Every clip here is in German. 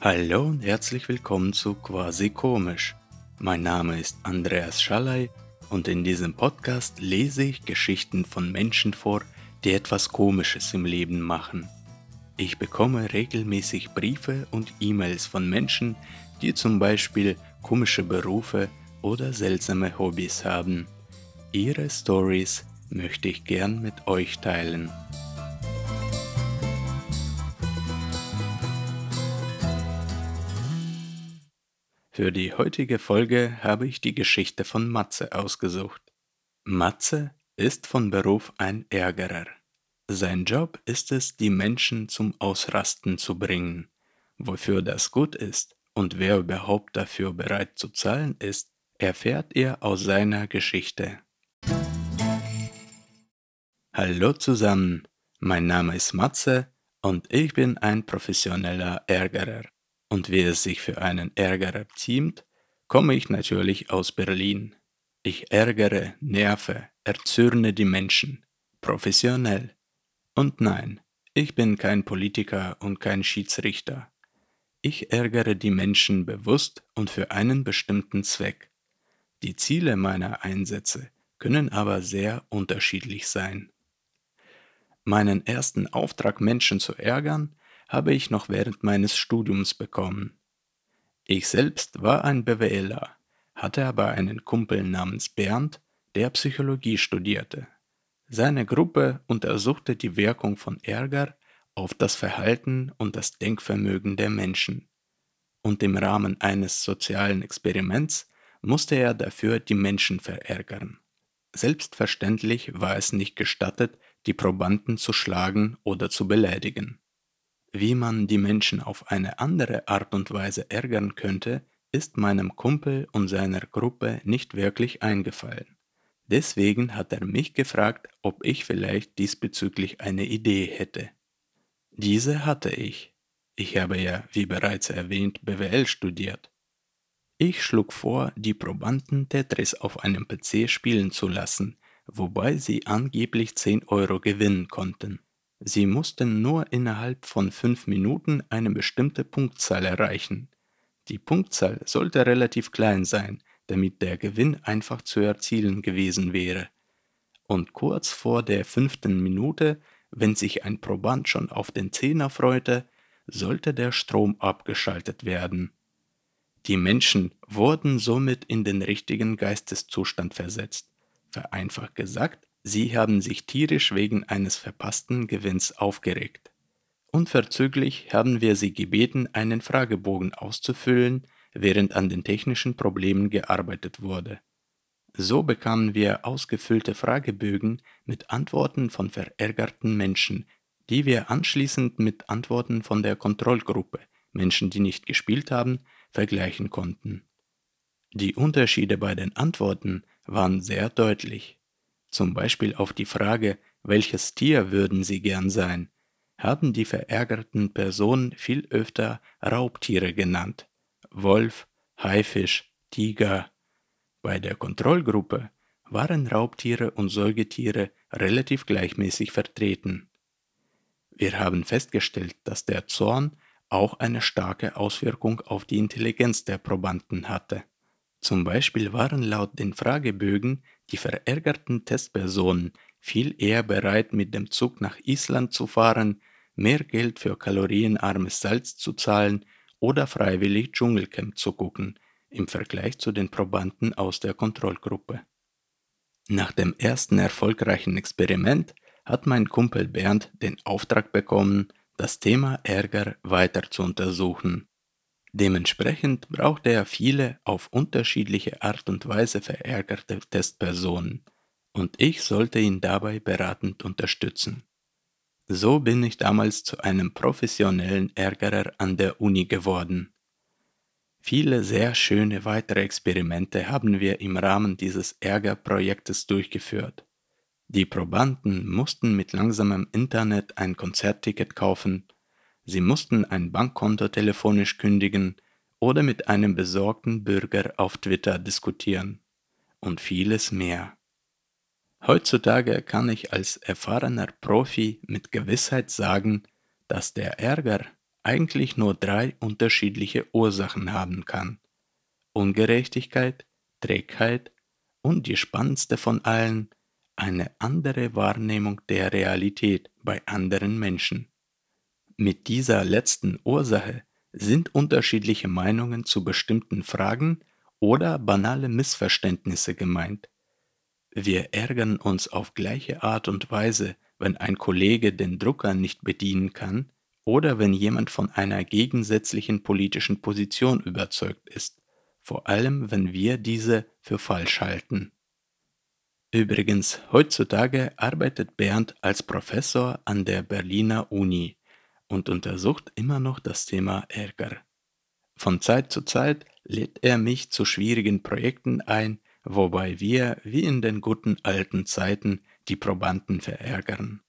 Hallo und herzlich willkommen zu Quasi Komisch. Mein Name ist Andreas Schallei und in diesem Podcast lese ich Geschichten von Menschen vor, die etwas Komisches im Leben machen. Ich bekomme regelmäßig Briefe und E-Mails von Menschen, die zum Beispiel komische Berufe oder seltsame Hobbys haben. Ihre Stories möchte ich gern mit euch teilen. Für die heutige Folge habe ich die Geschichte von Matze ausgesucht. Matze ist von Beruf ein Ärgerer. Sein Job ist es, die Menschen zum Ausrasten zu bringen. Wofür das gut ist und wer überhaupt dafür bereit zu zahlen ist, erfährt ihr aus seiner Geschichte. Hallo zusammen, mein Name ist Matze und ich bin ein professioneller Ärgerer. Und wie es sich für einen Ärgerer ziemt, komme ich natürlich aus Berlin. Ich ärgere, nerve, erzürne die Menschen. Professionell. Und nein, ich bin kein Politiker und kein Schiedsrichter. Ich ärgere die Menschen bewusst und für einen bestimmten Zweck. Die Ziele meiner Einsätze können aber sehr unterschiedlich sein. Meinen ersten Auftrag, Menschen zu ärgern, habe ich noch während meines Studiums bekommen. Ich selbst war ein BWLer, hatte aber einen Kumpel namens Bernd, der Psychologie studierte. Seine Gruppe untersuchte die Wirkung von Ärger auf das Verhalten und das Denkvermögen der Menschen. Und im Rahmen eines sozialen Experiments musste er dafür die Menschen verärgern. Selbstverständlich war es nicht gestattet, die Probanden zu schlagen oder zu beleidigen. Wie man die Menschen auf eine andere Art und Weise ärgern könnte, ist meinem Kumpel und seiner Gruppe nicht wirklich eingefallen. Deswegen hat er mich gefragt, ob ich vielleicht diesbezüglich eine Idee hätte. Diese hatte ich. Ich habe ja, wie bereits erwähnt, BWL studiert. Ich schlug vor, die Probanden Tetris auf einem PC spielen zu lassen, wobei sie angeblich 10 Euro gewinnen konnten. Sie mussten nur innerhalb von fünf Minuten eine bestimmte Punktzahl erreichen. Die Punktzahl sollte relativ klein sein, damit der Gewinn einfach zu erzielen gewesen wäre. Und kurz vor der fünften Minute, wenn sich ein Proband schon auf den Zehner freute, sollte der Strom abgeschaltet werden. Die Menschen wurden somit in den richtigen Geisteszustand versetzt. Vereinfacht gesagt, Sie haben sich tierisch wegen eines verpassten Gewinns aufgeregt. Unverzüglich haben wir Sie gebeten, einen Fragebogen auszufüllen, während an den technischen Problemen gearbeitet wurde. So bekamen wir ausgefüllte Fragebögen mit Antworten von verärgerten Menschen, die wir anschließend mit Antworten von der Kontrollgruppe, Menschen, die nicht gespielt haben, vergleichen konnten. Die Unterschiede bei den Antworten waren sehr deutlich. Zum Beispiel auf die Frage, welches Tier würden Sie gern sein, haben die verärgerten Personen viel öfter Raubtiere genannt. Wolf, Haifisch, Tiger. Bei der Kontrollgruppe waren Raubtiere und Säugetiere relativ gleichmäßig vertreten. Wir haben festgestellt, dass der Zorn auch eine starke Auswirkung auf die Intelligenz der Probanden hatte. Zum Beispiel waren laut den Fragebögen die verärgerten Testpersonen viel eher bereit, mit dem Zug nach Island zu fahren, mehr Geld für kalorienarmes Salz zu zahlen oder freiwillig Dschungelcamp zu gucken, im Vergleich zu den Probanden aus der Kontrollgruppe. Nach dem ersten erfolgreichen Experiment hat mein Kumpel Bernd den Auftrag bekommen, das Thema Ärger weiter zu untersuchen. Dementsprechend brauchte er viele auf unterschiedliche Art und Weise verärgerte Testpersonen, und ich sollte ihn dabei beratend unterstützen. So bin ich damals zu einem professionellen Ärgerer an der Uni geworden. Viele sehr schöne weitere Experimente haben wir im Rahmen dieses Ärgerprojektes durchgeführt. Die Probanden mussten mit langsamem Internet ein Konzertticket kaufen Sie mussten ein Bankkonto telefonisch kündigen oder mit einem besorgten Bürger auf Twitter diskutieren. Und vieles mehr. Heutzutage kann ich als erfahrener Profi mit Gewissheit sagen, dass der Ärger eigentlich nur drei unterschiedliche Ursachen haben kann. Ungerechtigkeit, Trägheit und die spannendste von allen, eine andere Wahrnehmung der Realität bei anderen Menschen. Mit dieser letzten Ursache sind unterschiedliche Meinungen zu bestimmten Fragen oder banale Missverständnisse gemeint. Wir ärgern uns auf gleiche Art und Weise, wenn ein Kollege den Drucker nicht bedienen kann oder wenn jemand von einer gegensätzlichen politischen Position überzeugt ist, vor allem wenn wir diese für falsch halten. Übrigens, heutzutage arbeitet Bernd als Professor an der Berliner Uni und untersucht immer noch das Thema Ärger. Von Zeit zu Zeit lädt er mich zu schwierigen Projekten ein, wobei wir, wie in den guten alten Zeiten, die Probanden verärgern.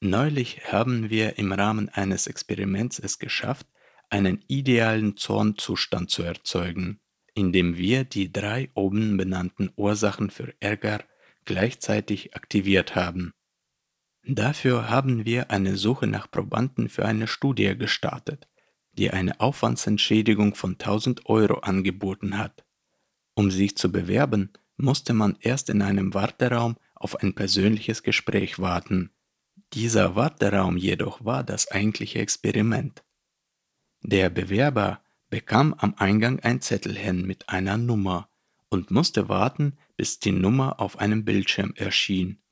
Neulich haben wir im Rahmen eines Experiments es geschafft, einen idealen Zornzustand zu erzeugen indem wir die drei oben benannten Ursachen für Ärger gleichzeitig aktiviert haben. Dafür haben wir eine Suche nach Probanden für eine Studie gestartet, die eine Aufwandsentschädigung von 1000 Euro angeboten hat. Um sich zu bewerben, musste man erst in einem Warteraum auf ein persönliches Gespräch warten. Dieser Warteraum jedoch war das eigentliche Experiment. Der Bewerber bekam am Eingang ein Zettelchen mit einer Nummer und musste warten, bis die Nummer auf einem Bildschirm erschien.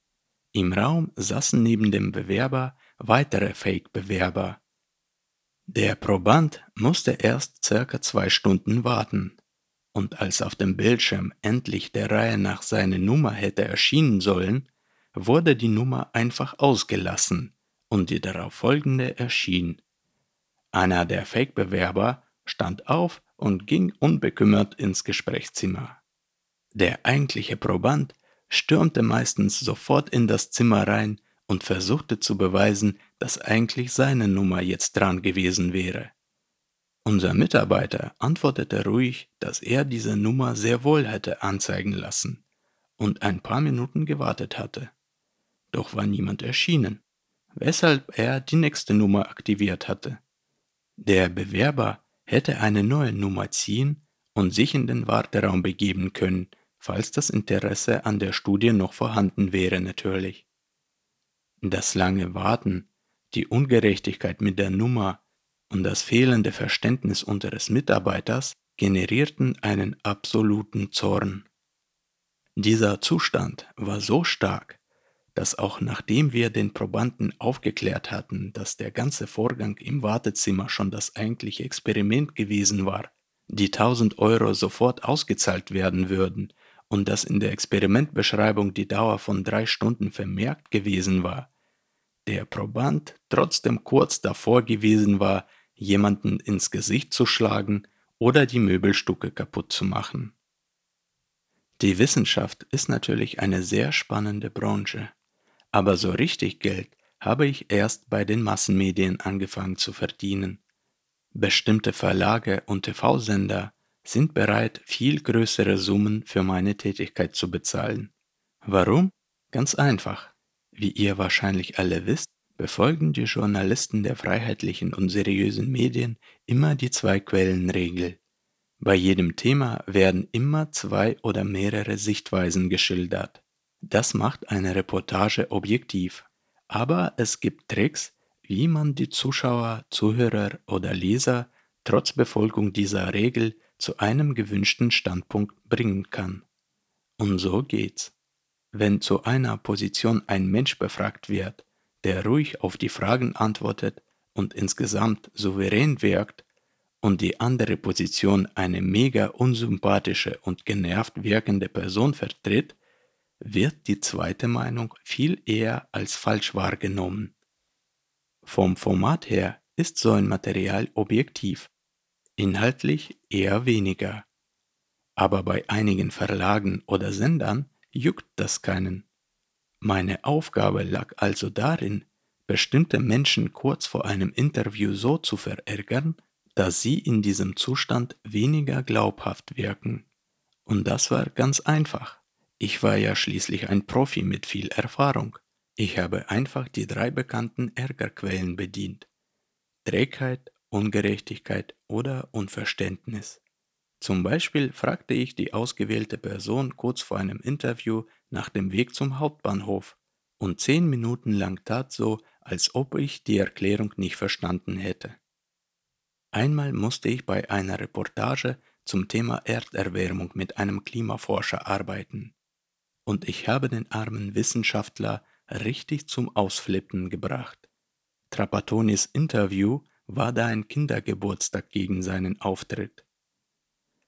Im Raum saßen neben dem Bewerber weitere Fake-Bewerber. Der Proband musste erst circa zwei Stunden warten, und als auf dem Bildschirm endlich der Reihe nach seine Nummer hätte erschienen sollen, wurde die Nummer einfach ausgelassen und die darauf folgende erschien. Einer der Fake-Bewerber stand auf und ging unbekümmert ins Gesprächszimmer. Der eigentliche Proband stürmte meistens sofort in das Zimmer rein und versuchte zu beweisen, dass eigentlich seine Nummer jetzt dran gewesen wäre. Unser Mitarbeiter antwortete ruhig, dass er diese Nummer sehr wohl hätte anzeigen lassen und ein paar Minuten gewartet hatte. Doch war niemand erschienen, weshalb er die nächste Nummer aktiviert hatte. Der Bewerber hätte eine neue Nummer ziehen und sich in den Warteraum begeben können, falls das Interesse an der Studie noch vorhanden wäre natürlich. Das lange Warten, die Ungerechtigkeit mit der Nummer und das fehlende Verständnis unseres Mitarbeiters generierten einen absoluten Zorn. Dieser Zustand war so stark, dass auch nachdem wir den Probanden aufgeklärt hatten, dass der ganze Vorgang im Wartezimmer schon das eigentliche Experiment gewesen war, die 1000 Euro sofort ausgezahlt werden würden und dass in der Experimentbeschreibung die Dauer von drei Stunden vermerkt gewesen war, der Proband trotzdem kurz davor gewesen war, jemanden ins Gesicht zu schlagen oder die Möbelstücke kaputt zu machen. Die Wissenschaft ist natürlich eine sehr spannende Branche. Aber so richtig Geld habe ich erst bei den Massenmedien angefangen zu verdienen. Bestimmte Verlage und TV-Sender sind bereit, viel größere Summen für meine Tätigkeit zu bezahlen. Warum? Ganz einfach. Wie ihr wahrscheinlich alle wisst, befolgen die Journalisten der freiheitlichen und seriösen Medien immer die Zwei-Quellen-Regel. Bei jedem Thema werden immer zwei oder mehrere Sichtweisen geschildert. Das macht eine Reportage objektiv. Aber es gibt Tricks, wie man die Zuschauer, Zuhörer oder Leser trotz Befolgung dieser Regel zu einem gewünschten Standpunkt bringen kann. Und so geht's. Wenn zu einer Position ein Mensch befragt wird, der ruhig auf die Fragen antwortet und insgesamt souverän wirkt, und die andere Position eine mega unsympathische und genervt wirkende Person vertritt, wird die zweite Meinung viel eher als falsch wahrgenommen. Vom Format her ist so ein Material objektiv, inhaltlich eher weniger. Aber bei einigen Verlagen oder Sendern juckt das keinen. Meine Aufgabe lag also darin, bestimmte Menschen kurz vor einem Interview so zu verärgern, dass sie in diesem Zustand weniger glaubhaft wirken. Und das war ganz einfach Ich war ja schließlich ein Profi mit viel Erfahrung. Ich habe einfach die drei bekannten Ärgerquellen bedient. Trägheit, Ungerechtigkeit oder Unverständnis. Zum Beispiel fragte ich die ausgewählte Person kurz vor einem Interview nach dem Weg zum Hauptbahnhof und zehn Minuten lang tat so, als ob ich die Erklärung nicht verstanden hätte. Einmal musste ich bei einer Reportage zum Thema Erderwärmung mit einem Klimaforscher arbeiten. Und ich habe den armen Wissenschaftler richtig zum Ausflippen gebracht. Trapattonis Interview war da ein Kindergeburtstag gegen seinen Auftritt.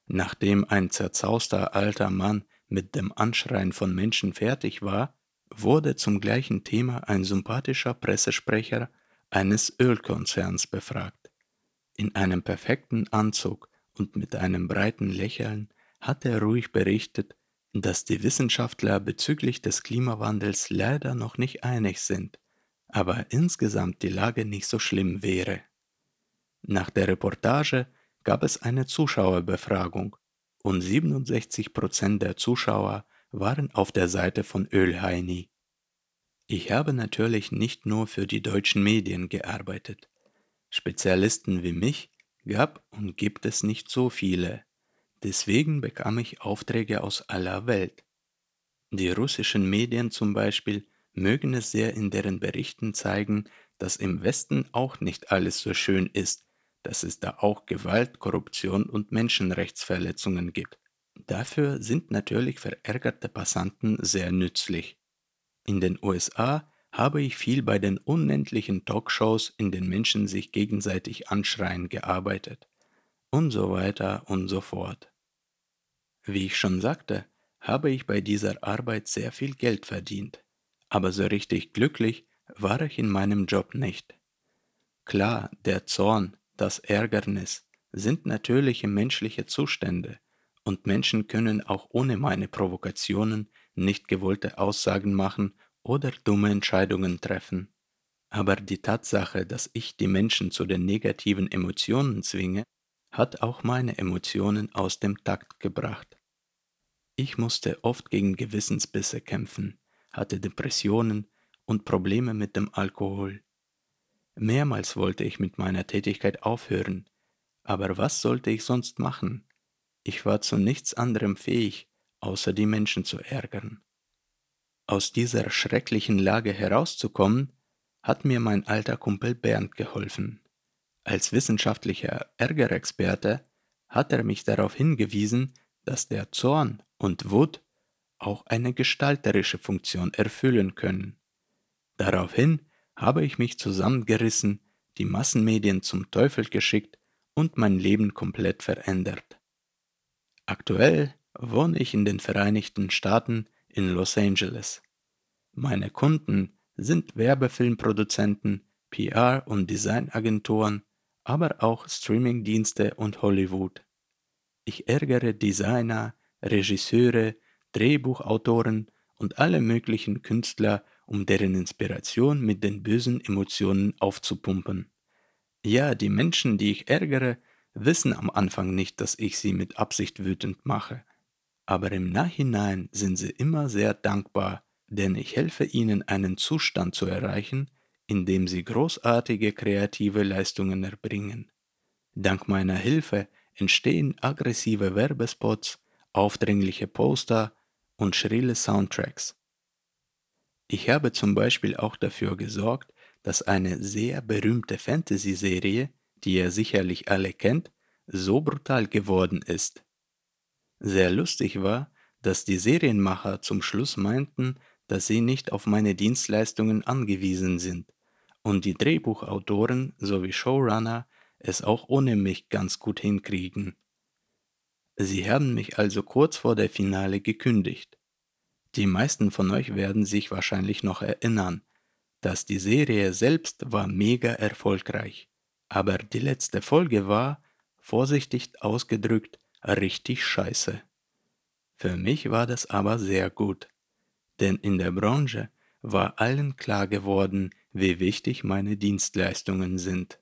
Nachdem ein zerzauster alter Mann mit dem Anschreien von Menschen fertig war, wurde zum gleichen Thema ein sympathischer Pressesprecher eines Ölkonzerns befragt. In einem perfekten Anzug und mit einem breiten Lächeln hat er ruhig berichtet, dass die Wissenschaftler bezüglich des Klimawandels leider noch nicht einig sind, aber insgesamt die Lage nicht so schlimm wäre. Nach der Reportage gab es eine Zuschauerbefragung und 67% der Zuschauer waren auf der Seite von Ölheini. Ich habe natürlich nicht nur für die deutschen Medien gearbeitet. Spezialisten wie mich gab und gibt es nicht so viele. Deswegen bekam ich Aufträge aus aller Welt. Die russischen Medien zum Beispiel mögen es sehr in deren Berichten zeigen, dass im Westen auch nicht alles so schön ist dass es da auch Gewalt, Korruption und Menschenrechtsverletzungen gibt. Dafür sind natürlich verärgerte Passanten sehr nützlich. In den USA habe ich viel bei den unendlichen Talkshows, in denen Menschen sich gegenseitig anschreien, gearbeitet. Und so weiter und so fort. Wie ich schon sagte, habe ich bei dieser Arbeit sehr viel Geld verdient. Aber so richtig glücklich war ich in meinem Job nicht. Klar, der Zorn, das Ärgernis sind natürliche menschliche Zustände, und Menschen können auch ohne meine Provokationen nicht gewollte Aussagen machen oder dumme Entscheidungen treffen. Aber die Tatsache, dass ich die Menschen zu den negativen Emotionen zwinge, hat auch meine Emotionen aus dem Takt gebracht. Ich musste oft gegen Gewissensbisse kämpfen, hatte Depressionen und Probleme mit dem Alkohol. Mehrmals wollte ich mit meiner Tätigkeit aufhören, aber was sollte ich sonst machen? Ich war zu nichts anderem fähig, außer die Menschen zu ärgern. Aus dieser schrecklichen Lage herauszukommen, hat mir mein alter Kumpel Bernd geholfen. Als wissenschaftlicher Ärgerexperte hat er mich darauf hingewiesen, dass der Zorn und Wut auch eine gestalterische Funktion erfüllen können. Daraufhin habe ich mich zusammengerissen, die Massenmedien zum Teufel geschickt und mein Leben komplett verändert. Aktuell wohne ich in den Vereinigten Staaten in Los Angeles. Meine Kunden sind Werbefilmproduzenten, PR- und Designagenturen, aber auch Streamingdienste und Hollywood. Ich ärgere Designer, Regisseure, Drehbuchautoren und alle möglichen Künstler um deren Inspiration mit den bösen Emotionen aufzupumpen. Ja, die Menschen, die ich ärgere, wissen am Anfang nicht, dass ich sie mit Absicht wütend mache. Aber im Nachhinein sind sie immer sehr dankbar, denn ich helfe ihnen einen Zustand zu erreichen, in dem sie großartige kreative Leistungen erbringen. Dank meiner Hilfe entstehen aggressive Werbespots, aufdringliche Poster und schrille Soundtracks. Ich habe zum Beispiel auch dafür gesorgt, dass eine sehr berühmte Fantasy-Serie, die ihr sicherlich alle kennt, so brutal geworden ist. Sehr lustig war, dass die Serienmacher zum Schluss meinten, dass sie nicht auf meine Dienstleistungen angewiesen sind und die Drehbuchautoren sowie Showrunner es auch ohne mich ganz gut hinkriegen. Sie haben mich also kurz vor der Finale gekündigt. Die meisten von euch werden sich wahrscheinlich noch erinnern, dass die Serie selbst war mega erfolgreich, aber die letzte Folge war, vorsichtig ausgedrückt, richtig scheiße. Für mich war das aber sehr gut, denn in der Branche war allen klar geworden, wie wichtig meine Dienstleistungen sind.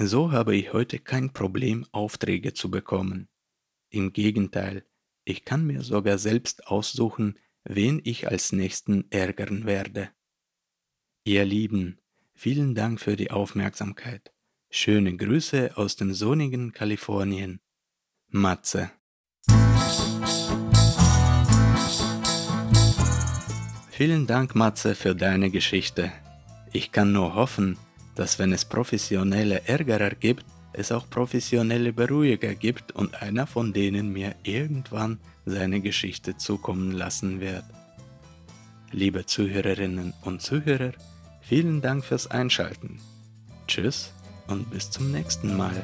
So habe ich heute kein Problem, Aufträge zu bekommen. Im Gegenteil, Ich kann mir sogar selbst aussuchen, wen ich als nächsten ärgern werde. Ihr Lieben, vielen Dank für die Aufmerksamkeit. Schöne Grüße aus dem sonnigen Kalifornien. Matze. Vielen Dank, Matze, für deine Geschichte. Ich kann nur hoffen, dass wenn es professionelle Ärgerer gibt, es auch professionelle Beruhiger gibt und einer von denen mir irgendwann seine Geschichte zukommen lassen wird. Liebe Zuhörerinnen und Zuhörer, vielen Dank fürs Einschalten. Tschüss und bis zum nächsten Mal.